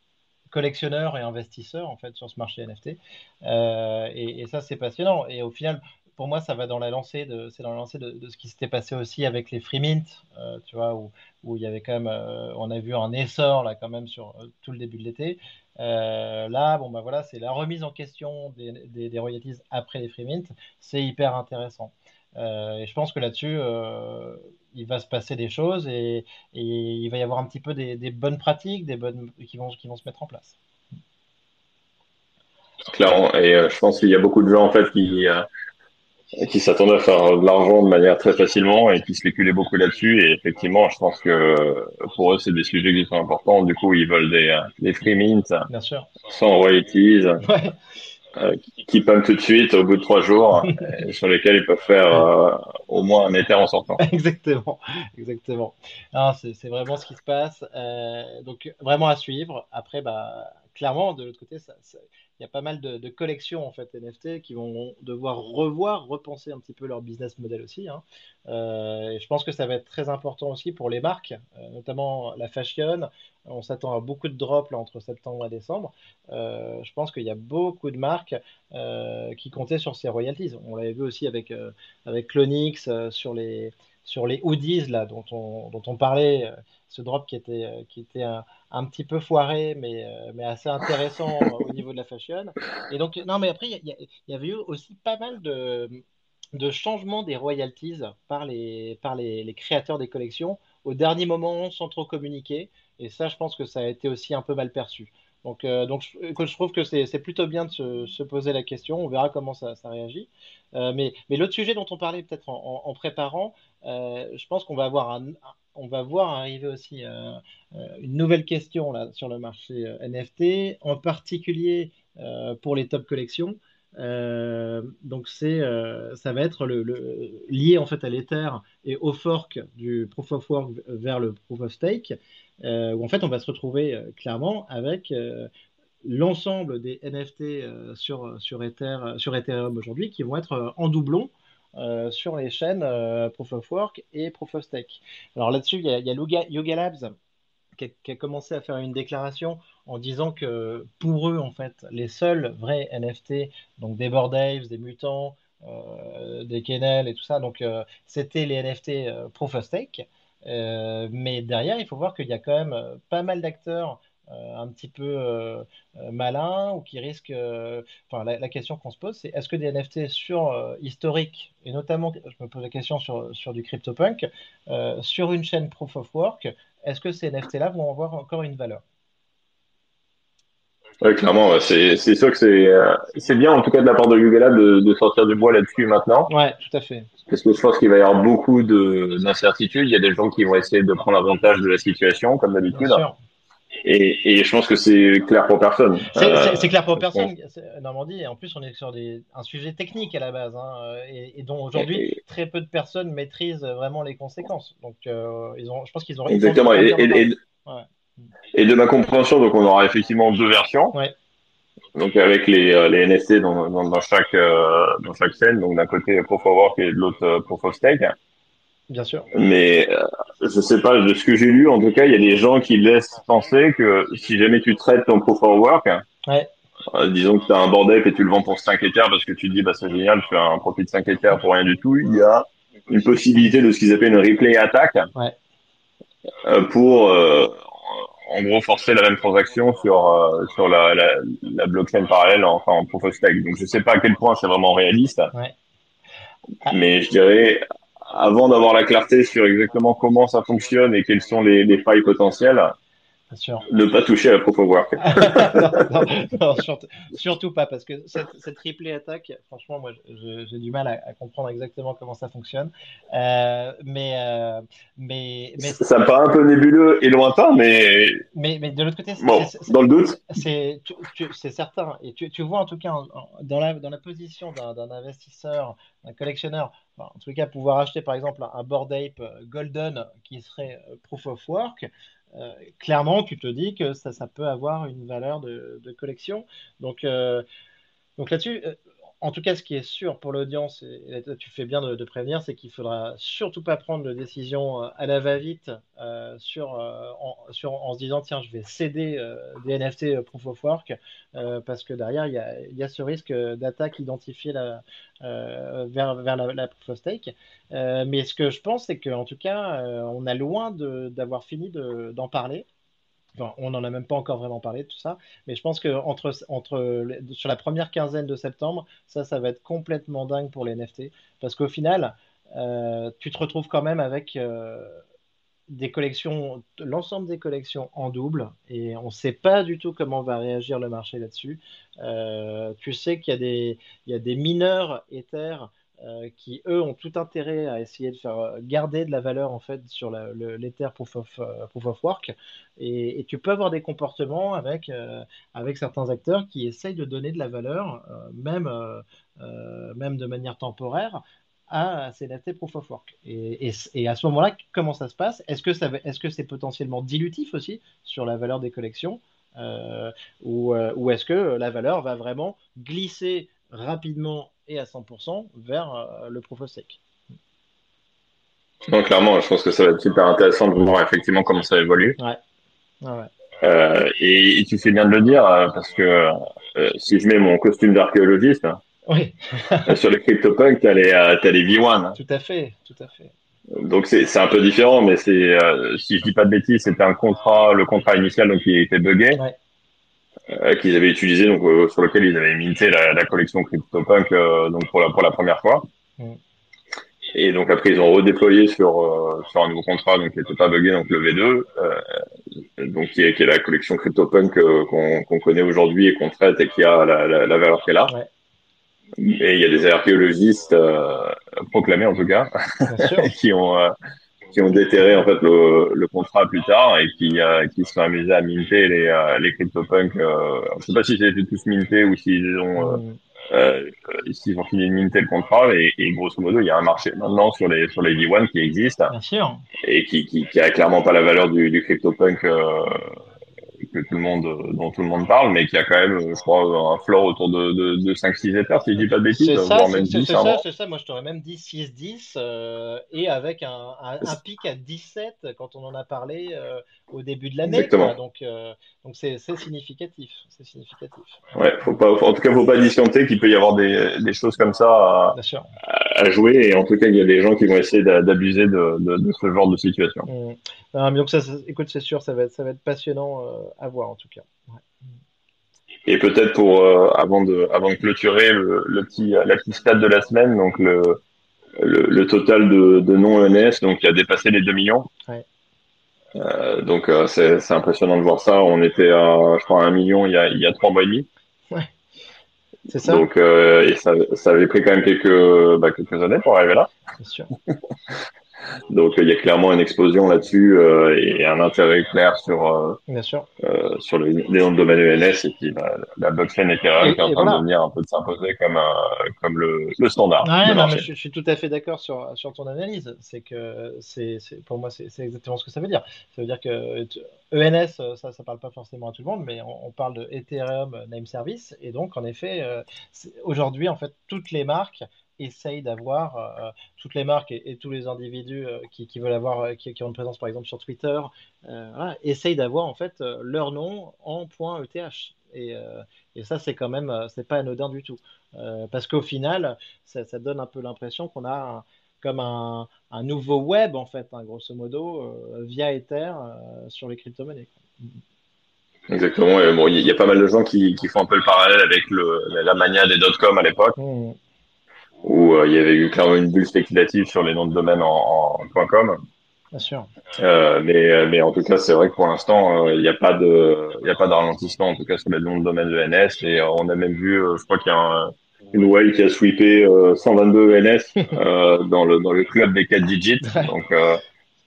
collectionneurs et investisseurs en fait sur ce marché NFT. Euh, et, et, ça, c'est passionnant. Et au final, pour moi, ça va dans la lancée de, c'est dans la lancée de, de ce qui s'était passé aussi avec les free mint, euh, tu vois, où, où il y avait quand même, euh, on a vu un essor là quand même sur euh, tout le début de l'été. Euh, là, bon, bah voilà, c'est la remise en question des, royalties après les free mint. C'est hyper intéressant. et je pense que là-dessus, il va se passer des choses et, il va y avoir un petit peu des, bonnes pratiques des bonnes, qui, vont, qui vont se mettre en place. Clairement, et je pense qu'il y a beaucoup de gens en fait qui, qui s'attendaient à faire de l'argent de manière très facilement et qui spéculaient beaucoup là-dessus. Et effectivement, je pense que pour eux, c'est des sujets qui sont importants. Du coup, ils veulent des, des free mints Bien sûr. sans royalties. Euh, qui pumpent tout de suite au bout de trois jours, sur lesquels ils peuvent faire euh, au moins un éther en sortant. exactement, exactement. C'est vraiment ce qui se passe. Euh, donc vraiment à suivre. Après, bah, clairement, de l'autre côté, il y a pas mal de, collections en fait NFT qui vont devoir revoir, repenser un petit peu leur business model aussi. Hein. Euh, et je pense que ça va être très important aussi pour les marques, euh, notamment la fashion. On s'attend à beaucoup de drops entre septembre et décembre. Euh, je pense qu'il y a beaucoup de marques qui comptaient sur ces royalties. On l'avait vu aussi avec, avec Clonix sur les sur les hoodies là dont on, dont on parlait, ce drop qui était, qui était un, un petit peu foiré, mais, euh, mais assez intéressant au niveau de la fashion. Et donc, non, mais après, il y, avait eu aussi pas mal de, de changements des royalties par les, par les, créateurs des collections au dernier moment sans trop communiquer. Et ça, je pense que ça a été aussi un peu mal perçu. Donc, euh, donc je, trouve que c'est plutôt bien de se, se, poser la question. On verra comment ça, réagit. Euh, mais l'autre sujet dont on parlait peut-être en, préparant, je pense qu'on va avoir on va voir arriver aussi euh, euh, une nouvelle question là, sur le marché euh, NFT, en particulier pour les top collections. donc ça va être lié en fait à l'Ether et au fork du Proof of Work vers le Proof of Stake, où en fait on va se retrouver clairement avec l'ensemble des NFT sur, sur, Ether, sur Ethereum aujourd'hui qui vont être en doublon euh, sur les chaînes euh, Proof of Work et Proof of Stake. Alors là-dessus, il y a, Yoga, Labs qui a, commencé à faire une déclaration en disant que pour eux, en fait, les seuls vrais NFT, donc des Bored des Mutants, euh, des Kennel et tout ça, donc c'était les NFT Proof of Stake. Mais derrière, il faut voir qu'il y a quand même pas mal d'acteurs euh, un petit peu euh, euh, malin ou qui risque. Enfin, la, question qu'on se pose, c'est est-ce que des NFT sur historique, et notamment, je me pose la question sur, sur du CryptoPunk, sur une chaîne Proof of Work, est-ce que ces NFT-là vont avoir encore une valeur? Oui, clairement, c'est sûr que c'est bien, en tout cas de la part de Google de, de sortir du bois là-dessus maintenant. Ouais, tout à fait. Parce que je pense qu'il va y avoir beaucoup d'incertitudes. Il y a des gens qui vont essayer de prendre avantage de la situation, comme d'habitude. Et, et, je pense que c'est clair pour personne. C'est euh, clair pour personne, Normandie. Et en plus, on est sur des, un sujet technique à la base, hein, et, dont aujourd'hui très peu de personnes maîtrisent vraiment les conséquences. Donc, euh, ils ont, je pense qu'ils ont. Exactement. et, et, de ma compréhension, donc on aura effectivement deux versions. Ouais. Donc avec les, euh, les NFT dans, dans, dans chaque dans chaque scène, donc d'un côté Proof of Work et de l'autre Proof of Stake. Bien sûr. Mais euh, je sais pas, de ce que j'ai lu, en tout cas, il y a des gens qui laissent penser que si jamais tu traites ton proof of work, ouais. euh, disons que tu as un bordel et tu le vends pour 5 Ethers parce que tu te dis, bah, c'est génial, je fais un profit de 5 Ethers pour rien du tout, il y a une possibilité de ce qu'ils appellent une replay ouais. euh, pour, euh, en gros, forcer la même transaction sur, euh, sur la, la, la, blockchain parallèle, enfin en proof of stake. Donc je sais pas à quel point c'est vraiment réaliste. Ouais. Mais je dirais, avant d'avoir la clarté sur exactement comment ça fonctionne et quelles sont les, les failles potentielles, ne pas toucher à la Proof of Work. non, surtout, pas, parce que cette, cette triplée attaque, franchement, moi, j'ai du mal à, comprendre exactement comment ça fonctionne. Euh, mais, euh, mais, mais, ça me paraît un peu nébuleux et lointain, mais. Mais, mais de l'autre côté, bon, dans le doute, c'est certain. Et tu, tu, vois en tout cas dans, la, dans la position d'un investisseur, d'un collectionneur, en tout cas pouvoir acheter par exemple un, Bored Ape Golden qui serait Proof of Work. Euh, clairement, tu te dis que ça, peut avoir une valeur de, collection. Donc, euh, donc là-dessus, euh, en tout cas, ce qui est sûr pour l'audience, et tu fais bien de, prévenir, c'est qu'il faudra surtout pas prendre de décision à la va-vite sur, en, sur, en se disant tiens, je vais céder des NFT Proof of Work, parce que derrière, il y a, ce risque d'attaque identifié la, vers, vers la, la, Proof of Stake. mais ce que je pense, c'est qu'en tout cas, on a loin d'avoir fini d'en parler. On n'en a même pas encore vraiment parlé de tout ça, mais je pense que sur la première quinzaine de septembre, ça, ça va être complètement dingue pour les NFT. Parce qu'au final, euh, tu te retrouves quand même avec euh, l'ensemble des collections en double, et on ne sait pas du tout comment va réagir le marché là-dessus. Euh, tu sais qu'il y, a des, il y a des mineurs Ether euh, qui eux ont tout intérêt à essayer de faire euh, garder de la valeur en fait sur l'Ether proof, of, euh, proof of work. Et, tu peux avoir des comportements avec, avec certains acteurs qui essayent de donner de la valeur même, même de manière temporaire à ces NFT proof of work. Et, et, à ce moment-là comment ça se passe? Est-ce que ça est-ce que c'est potentiellement dilutif aussi sur la valeur des collections ou, ou est-ce que la valeur va vraiment glisser rapidement et à 100% vers euh, le proof of stake. Non, clairement, je pense que ça va être super intéressant de voir effectivement comment ça évolue. Ouais. ouais. Euh, et, tu fais bien de le dire, euh, parce que si je mets mon costume d'archéologiste, oui. sur les CryptoPunks, tu as les, as les V1. Tout à fait, tout à fait. Donc c'est un peu différent, mais c'est si je dis pas de bêtises, c'était un contrat, le contrat initial donc qui était buggé. Ouais. Euh, qu'ils avaient utilisé, donc euh, sur lequel ils avaient minté la, la collection CryptoPunk euh, donc pour la pour la première fois. Mm. Et donc après ils ont redéployé sur sur un nouveau contrat donc qui n'était pas buggé donc le V2 donc qui est, qui est la collection CryptoPunk qu'on qu'on connaît aujourd'hui et qu'on traite et qui a la, la, la valeur qu'elle a. Ouais. Et il y a des archéologistes proclamés en tout cas qui ont qui ont déterré en fait le, le contrat plus tard et qui euh, qui se sont amusés à minter les euh, les CryptoPunks. Euh, je sais pas si c'était tous mintés ou s'ils ont mm. euh, s'ils ont fini de minter le contrat et, et, grosso modo il y a un marché maintenant sur les sur les V1 qui existe Bien sûr. et qui, qui qui a clairement pas la valeur du, du CryptoPunk que tout le monde, dont tout le monde parle, mais qui a quand même, je crois, un floor autour de, de, de 5-6 éthers, si je dis pas de bêtises, voire même 10. C'est ça, c'est ça, moi je t'aurais même dit 6-10, euh, et avec un, un, pic à 17 quand on en a parlé euh, au début de l'année. Donc, euh, donc c'est significatif. C'est significatif. Ouais, faut pas, en tout cas, faut pas discompter qu'il peut y avoir des, des choses comme ça à, à, jouer, et en tout cas, il y a des gens qui vont essayer d'abuser de, de, de, ce genre de situation. Mmh. Ah, donc ça, écoute, c'est sûr, ça va être, ça va être passionnant euh, à voir en tout cas. Et peut-être pour euh, avant de avant de clôturer le, le petit la petite stade de la semaine, donc le le, total de, de non ENS, donc qui a dépassé les 2 millions. Ouais. Euh, donc euh, c'est c'est impressionnant de voir ça. On était à je crois à 1 million il y a il y a trois mois et demi. Ouais. C'est ça. Donc et ça, ça avait pris quand même quelques bah, quelques années pour arriver là. C'est sûr. Donc il y a clairement une explosion là-dessus euh, et un intérêt clair sur euh, Bien sûr. Euh, sur les, les noms de domaine ENS et puis bah, la blockchain Ethereum qui est en train de venir un peu de s'imposer comme un, comme le, le standard. Ouais, non, mais je, je, suis tout à fait d'accord sur sur ton analyse. C'est que c'est pour moi c'est exactement ce que ça veut dire. Ça veut dire que ENS ça ça parle pas forcément à tout le monde, mais on, on parle de Ethereum Name Service et donc en effet euh, aujourd'hui en fait toutes les marques essaye d'avoir euh, toutes les marques et, tous les individus euh, qui, veulent avoir, euh, qui, ont une présence par exemple sur Twitter, voilà, essayent d'avoir en fait leur nom en .eth. Et, et ça, c'est quand même, c'est pas anodin du tout. parce qu'au final, ça, ça, donne un peu l'impression qu'on a comme un, un, nouveau web, en fait, hein, grosso modo, via Ether sur les crypto-monnaies. Exactement. Et bon, il y a pas mal de gens qui, qui, font un peu le parallèle avec le, la mania des dot-com à l'époque. Mmh où euh, il y avait eu clairement une bulle spéculative sur les noms de domaine en, en .com. Bien sûr. Euh, mais, mais en tout cas, c'est vrai que pour l'instant, euh, il n'y a pas de, il a pas de ralentissement en tout cas sur les noms de domaine de NS. Et euh, on a même vu, je crois qu'il y a un, une whale qui a sweepé 122 NS dans le dans le club des 4 digits. Donc,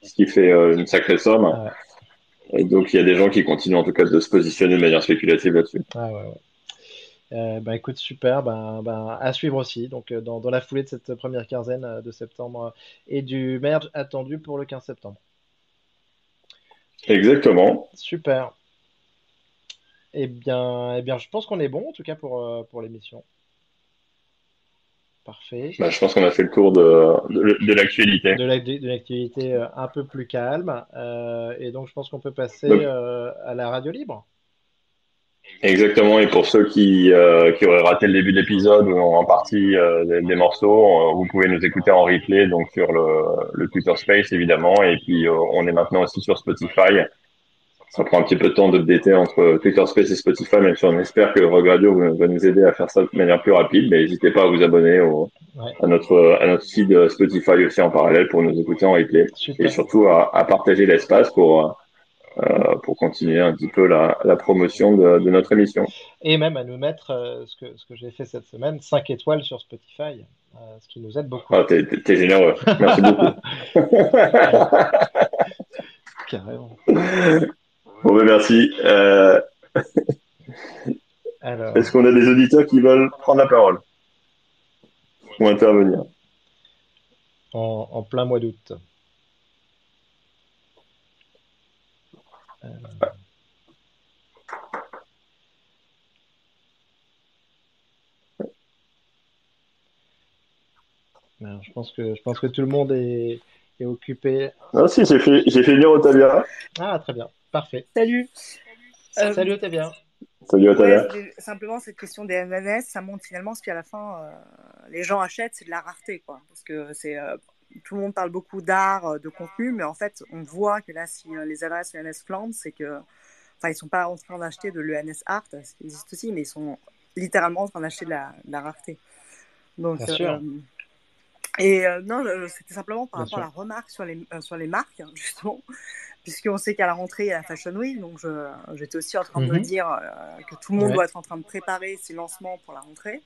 ce qui fait une sacrée somme. Ouais. Et donc, il y a des gens qui continuent en tout cas de se positionner de manière spéculative là-dessus. ouais, ouais. Euh, bah, écoute, super, ben, ben, à suivre aussi, donc euh, dans, dans, la foulée de cette première quinzaine euh, de septembre et du merge attendu pour le 15 septembre. Exactement. Super. Eh bien, eh bien je pense qu'on est bon, en tout cas pour, pour l'émission. Parfait. Bah, je pense qu'on a fait le de, de, de l'actualité. De l'actualité un peu plus calme. et donc, je pense qu'on peut passer à la radio libre. Exactement, et pour ceux qui, euh, qui auraient raté le début de l'épisode ou en partie euh, des, des, morceaux, euh, vous pouvez nous écouter en replay donc sur le, le Twitter Space évidemment, et puis euh, on est maintenant aussi sur Spotify. ça prend un petit peu de temps d'updater entre Twitter Space et Spotify, même si on espère que Rogue Radio va nous aider à faire ça de manière plus rapide. Mais n'hésitez pas à vous abonner au, à notre à notre feed Spotify aussi en parallèle pour nous écouter en replay et surtout à, à partager l'espace pour euh, pour continuer un petit peu la, la promotion de, de, notre émission. Et même à nous mettre euh, ce que, ce que j'ai fait cette semaine, 5 étoiles sur Spotify, euh, ce qui nous aide beaucoup. Ah, t'es, t'es généreux. Merci beaucoup. Carrément. Bon, ben merci. Euh... Alors... Est-ce qu'on a des auditeurs qui veulent prendre la parole? Ou intervenir? En, en plein mois d'août. Je pense que je pense que tout le monde est, est occupé. Non, si, j'ai fait, j'ai fait Otavia. Ah, très bien, parfait. Salut. Euh, Salut Otavia. Salut Otavia. simplement, cette question des MNS, ça montre finalement ce qu'à la fin, euh, les gens achètent, c'est de la rareté, quoi. Parce que c'est euh, tout le monde parle beaucoup d'art, de contenu, mais en fait, on voit que là, si les adresses ENS flambent, c'est que Enfin, ils sont pas en train d'acheter de l'ENS Art, ça existe aussi, mais ils sont littéralement en train d'acheter de la, de la, rareté. Donc, Bien sûr. Euh, et euh, non, c'était simplement par rapport à la remarque sur les, euh, sur les marques, hein, justement, puisqu'on sait qu'à la rentrée, il y a la Fashion Week, donc j'étais aussi en train de me mhm. dire que tout le monde doit être en train de préparer ses lancements pour la rentrée.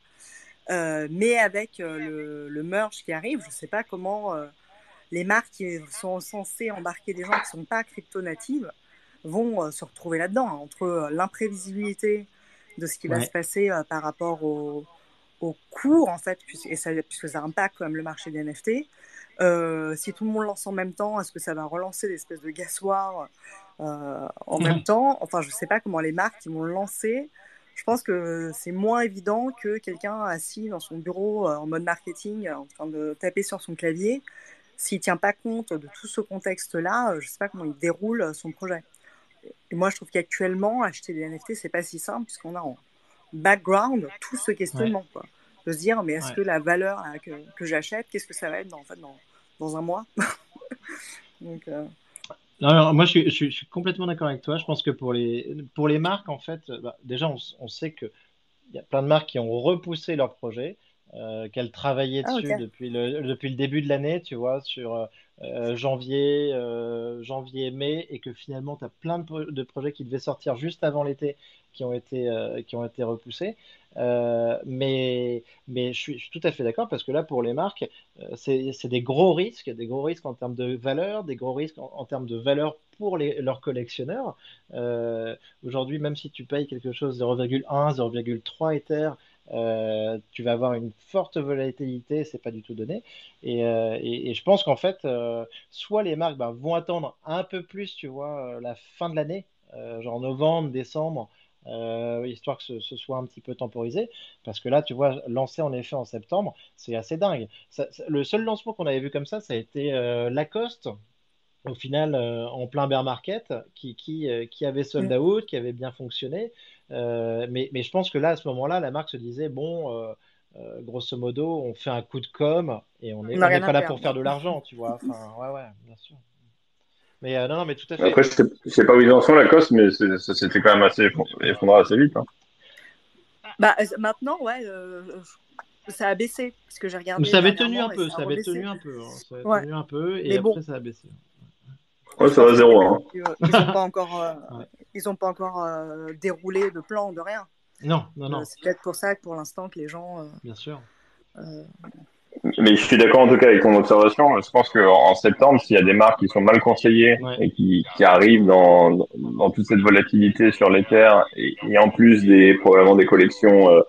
Mais avec le, le, merge qui arrive, je ne sais pas comment les marques qui sont censées embarquer des gens qui ne sont pas crypto-natives vont euh, se retrouver là-dedans, hein, entre euh, l'imprévisibilité de ce qui va se passer euh, par rapport au, au cours, en fait, puisque, ça, puisque ça impacte quand même le marché des NFT. Euh, si tout le monde lance en même temps, est-ce que ça va relancer l'espèce de gassoir euh, en même temps? Enfin, je ne sais pas comment les marques qui vont lancer. Je pense que c'est moins évident que quelqu'un assis dans son bureau en mode marketing, en train de taper sur son clavier. S'il ne tient pas compte de tout ce contexte-là, je ne sais pas comment il déroule son projet. Et moi, je trouve qu'actuellement, acheter des NFT, c'est pas si simple puisqu'on a en background tout ce questionnement. Quoi. De se dire, mais est-ce que la valeur que, que j'achète, qu'est-ce que ça va être dans, en fait, dans, dans un mois? Donc, euh... non, moi, je suis, je, suis, complètement d'accord avec toi. Je pense que pour les, pour les marques, en fait, bah, déjà, on, on sait qu'il y a plein de marques qui ont repoussé leur projet. Euh, qu'elle travaillait ah, dessus depuis, le, depuis le début de l'année, tu vois, sur euh, janvier, euh, janvier, mai, et que finalement, tu as plein de, projets qui devaient sortir juste avant l'été qui ont été, euh, qui ont été repoussés. Mais, mais je suis, tout à fait d'accord parce que là, pour les marques, c'est des gros risques, des gros risques en termes de valeur, des gros risques en, en termes de valeur pour les, leurs collectionneurs. Aujourd'hui, même si tu payes quelque chose 0,1, 0,3 Ether, euh, tu vas avoir une forte volatilité, c'est pas du tout donné. Et, euh, et, et je pense qu'en fait, euh, soit les marques bah, vont attendre un peu plus, tu vois, la fin de l'année, genre novembre, décembre, histoire que ce, ce, soit un petit peu temporisé. Parce que là, tu vois, lancer en effet en septembre, c'est assez dingue. Ça, le seul lancement qu'on avait vu comme ça, ça a été Lacoste au final euh, en plein bear market qui, qui, euh, qui avait sold mm. out, qui avait bien fonctionné. Euh, mais, mais, je pense que là, à ce moment-là, la marque se disait bon, grosso modo, on fait un coup de com et on n'est pas là pour faire de l'argent, tu vois. Enfin, ouais, ouais, bien sûr. Mais non, non, mais tout à fait. Après, je ne sais pas où ils en sont, la coste, mais c'était quand même assez effondré assez vite. Hein. Bah, maintenant, ouais, ça a baissé. Parce que j'ai regardé. Ça avait tenu un peu, ça avait tenu un peu. Hein. Ça avait ouais. tenu un peu et mais après, bon. ça a baissé. Ouais, ça va zéro. Hein. Ils n'ont pas encore, euh, ils ont pas encore euh, déroulé de plan, de rien. Non, non, non. Euh, c'est peut-être pour ça que pour l'instant que les gens. Euh, Bien sûr. Euh, mais je suis d'accord en tout cas avec ton observation. Je pense qu'en septembre, s'il y a des marques qui sont mal conseillées ouais. et qui, qui arrivent dans, dans, toute cette volatilité sur les terres et, et, en plus des probablement des collections euh,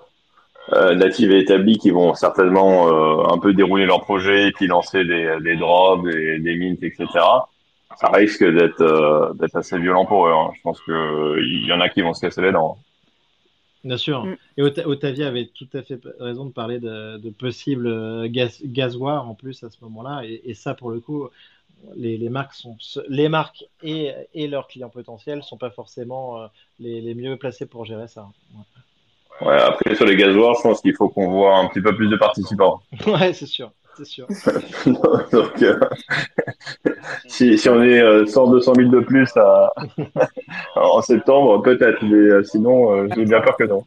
euh, natives et établies qui vont certainement euh, un peu dérouler leur projet et puis lancer des, des drops, des, des mints, etc ça risque d'être euh, d'être assez violent pour eux. Hein. Je pense qu'il il y en a qui vont se casser les dents. Bien sûr. Mm. Et Otavia avait tout à fait raison de parler de, de possibles euh, gaz, en plus à ce moment-là. Et, et, ça, pour le coup, les, les, marques sont les marques et, et leurs clients potentiels sont pas forcément euh, les, les, mieux placés pour gérer ça. Ouais. ouais. après sur les gazoirs, je pense qu'il faut qu'on voit un petit peu plus de participants. ouais, c'est sûr. C'est sûr. Donc, euh, si, si, on est 100, 200 000 de plus à, en septembre, peut-être, mais sinon, j'ai bien peur que non.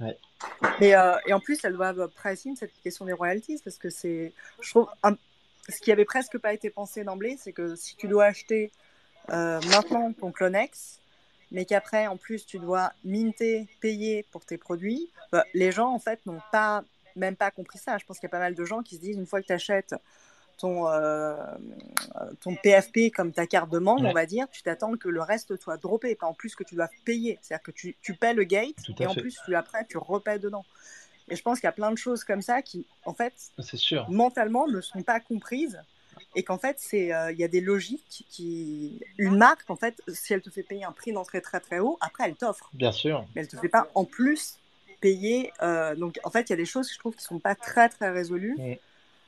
Ouais. Et, et, en plus, elles doivent pricing cette question des royalties parce que c'est, je trouve, ce qui avait presque pas été pensé d'emblée, c'est que si tu dois acheter maintenant ton Clonex, mais qu'après, en plus, tu dois minter, payer pour tes produits, bah, les gens, en fait, n'ont pas, même pas compris ça. Je pense qu'il y a pas mal de gens qui se disent, une fois que tu achètes ton, euh, ton PFP comme ta carte de membre, on va dire, tu t'attends que le reste soit droppé, pas en plus que tu dois payer. C'est-à-dire que tu, tu paies le gate et en plus, tu, après, tu repaies dedans. Et je pense qu'il y a plein de choses comme ça qui, en fait, sûr. mentalement, ne sont pas comprises et qu'en fait, c'est euh, il y a des logiques qui une marque en fait, si elle te fait payer un prix d'entrée très très haut, après elle t'offre. Bien sûr. Mais elle te fait pas en plus payer. Euh, donc en fait, il y a des choses que je trouve qui sont pas très très résolues.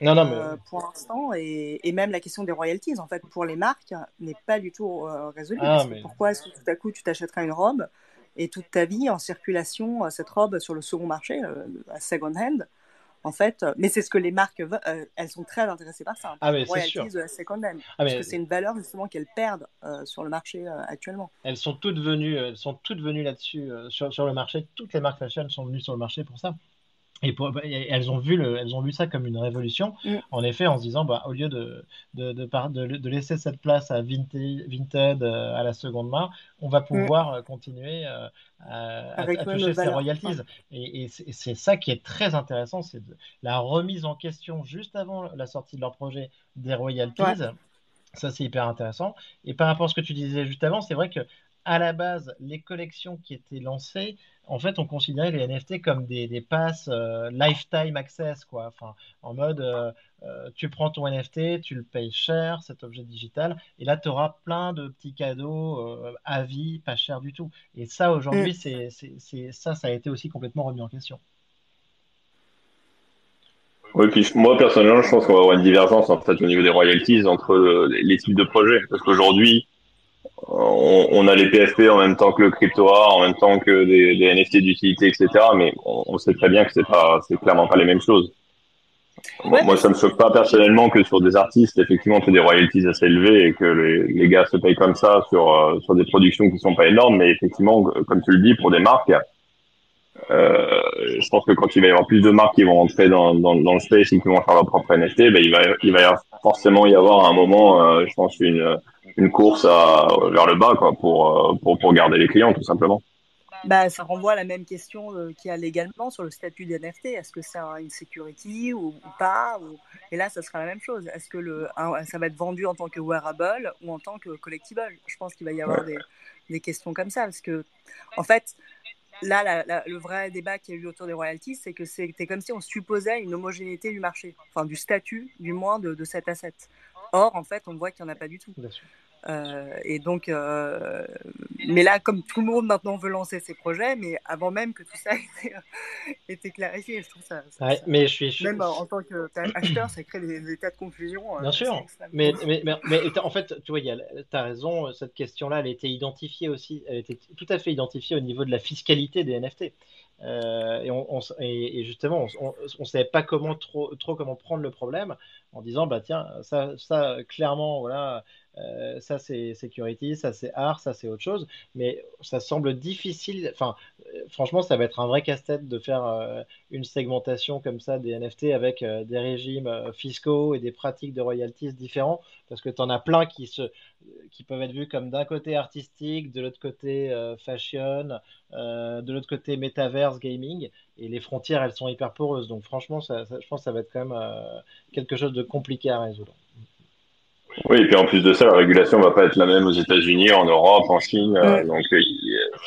Non, non, mais... Euh, pour l'instant, et, et, même la question des royalties, en fait, pour les marques, n'est pas du tout résolue. Ah, Pourquoi est-ce que tout à coup tu t'achèteras une robe et toute ta vie en circulation, cette robe sur le second marché, à second hand, en fait. Euh, mais c'est ce que les marques, euh, elles sont très intéressées par ça. Hein, ah, mais c'est sûr. De second hand, ah, parce que c'est une valeur justement qu'elles perdent euh, sur le marché actuellement. Elles sont toutes venues, elles sont toutes venues là-dessus sur, sur, le marché. Toutes les marques fashion sont venues sur le marché pour ça. Et, elles, ont vu le, elles ont vu ça comme une révolution, mm. en effet, en se disant, bah, au lieu de, de, de, de, laisser cette place à Vinted, Vinted à la seconde main, on va mm. pouvoir continuer à, toucher ces royalties. Et, c'est ça qui est très intéressant, c'est la remise en question juste avant la sortie de leur projet des royalties. Ça, c'est hyper intéressant. Et par rapport à ce que tu disais juste avant, c'est vrai que à la base, les collections qui étaient lancées, en fait, on considérait les NFT comme des, des passes euh, lifetime access, quoi. Enfin, en mode, euh, euh, tu prends ton NFT, tu le payes cher, cet objet digital, et là, tu auras plein de petits cadeaux à vie, pas cher du tout. Et ça, aujourd'hui, mm. c'est, ça, ça a été aussi complètement remis en question. Oui, puis moi personnellement, je pense qu'on va avoir une divergence en fait au niveau des royalties entre les types de projets, parce qu'aujourd'hui, on, a les PFP en même temps que le crypto art, en même temps que des, des NFT d'utilité, etc. Mais on, sait très bien que c'est pas, c'est clairement pas les mêmes choses. Moi, ça me choque pas personnellement que sur des artistes, effectivement, tu des royalties assez élevées et que les, les, gars se payent comme ça sur euh, sur des productions qui sont pas énormes. Mais effectivement, comme tu le dis, pour des marques, euh, je pense que quand il va y avoir plus de marques qui vont entrer dans, dans, dans le space et qui vont faire leur propre NFT, ben, il va il va forcément y avoir un moment, euh, je pense, une une course à, vers le bas quoi, pour, euh, pour, pour garder les clients, tout simplement. Bah, ça renvoie à la même question euh, qu'il y a légalement sur le statut des NFT. Est-ce que c'est une security ou, pas ou... Et là, ça sera la même chose. Est-ce que le, ça va être vendu en tant que wearable ou en tant que collectible? Je pense qu'il va y avoir des, des, questions comme ça. Parce que, en fait, là, le vrai débat qui a eu autour des royalties, c'est que c'était comme si on supposait une homogénéité du marché, enfin du statut, du moins, de, de cet asset. Or, en fait, on voit qu'il n'y en a pas du tout. Euh, et donc, euh, mais là, comme tout le monde maintenant veut lancer ses projets, mais avant même que tout ça ait été, clarifié, je trouve ça. mais je suis, Même en tant qu'acheteur, ça crée des, états de confusion. Euh, Bien sûr. Mais, mais, mais, en fait, tu vois, tu as raison, cette question-là, elle a été identifiée aussi, elle était tout à fait identifiée au niveau de la fiscalité des NFT. et, on, et, justement, on ne savait pas comment trop, trop comment prendre le problème en disant bah tiens ça, ça clairement voilà euh, ça c'est security, ça c'est art, ça c'est autre chose, mais ça semble difficile. Enfin, euh, franchement, ça va être un vrai casse-tête de faire euh, une segmentation comme ça des NFT avec des régimes fiscaux et des pratiques de royalties différents, parce que tu en as plein qui, se, qui peuvent être vus comme d'un côté artistique, de l'autre côté fashion, de l'autre côté metaverse, gaming, et les frontières elles sont hyper poreuses. Donc franchement, ça, je pense que ça va être quand même quelque chose de compliqué à résoudre. Oui, et puis en plus de ça, la régulation va pas être la même aux États-Unis, en Europe, en Chine, euh, donc euh,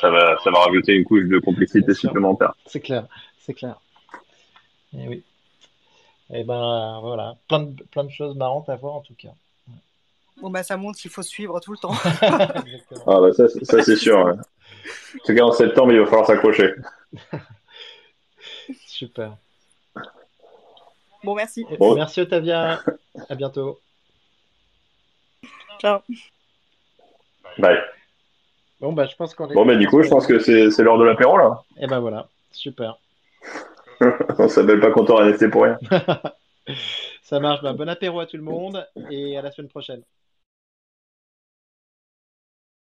ça va, ça va rajouter une couche de complexité supplémentaire. C'est clair, c'est clair. Et eh oui. Et eh ben voilà, plein de, plein de choses marrantes à voir en tout cas. Bon bah ça montre qu'il faut suivre tout le temps. ah bah ça, ça c'est sûr. En tout cas en septembre, il va falloir s'accrocher. Super. Bon merci. Merci Otavia. À bientôt. Ciao. Bye. Bon, bah, je pense qu'on est. Bon, bah, du coup, je pense que c'est l'heure de l'apéro, là. Et eh ben voilà, super. On s'appelle pas comptoir NFT pour rien. Ça marche. Bah, bon apéro à tout le monde et à la semaine prochaine.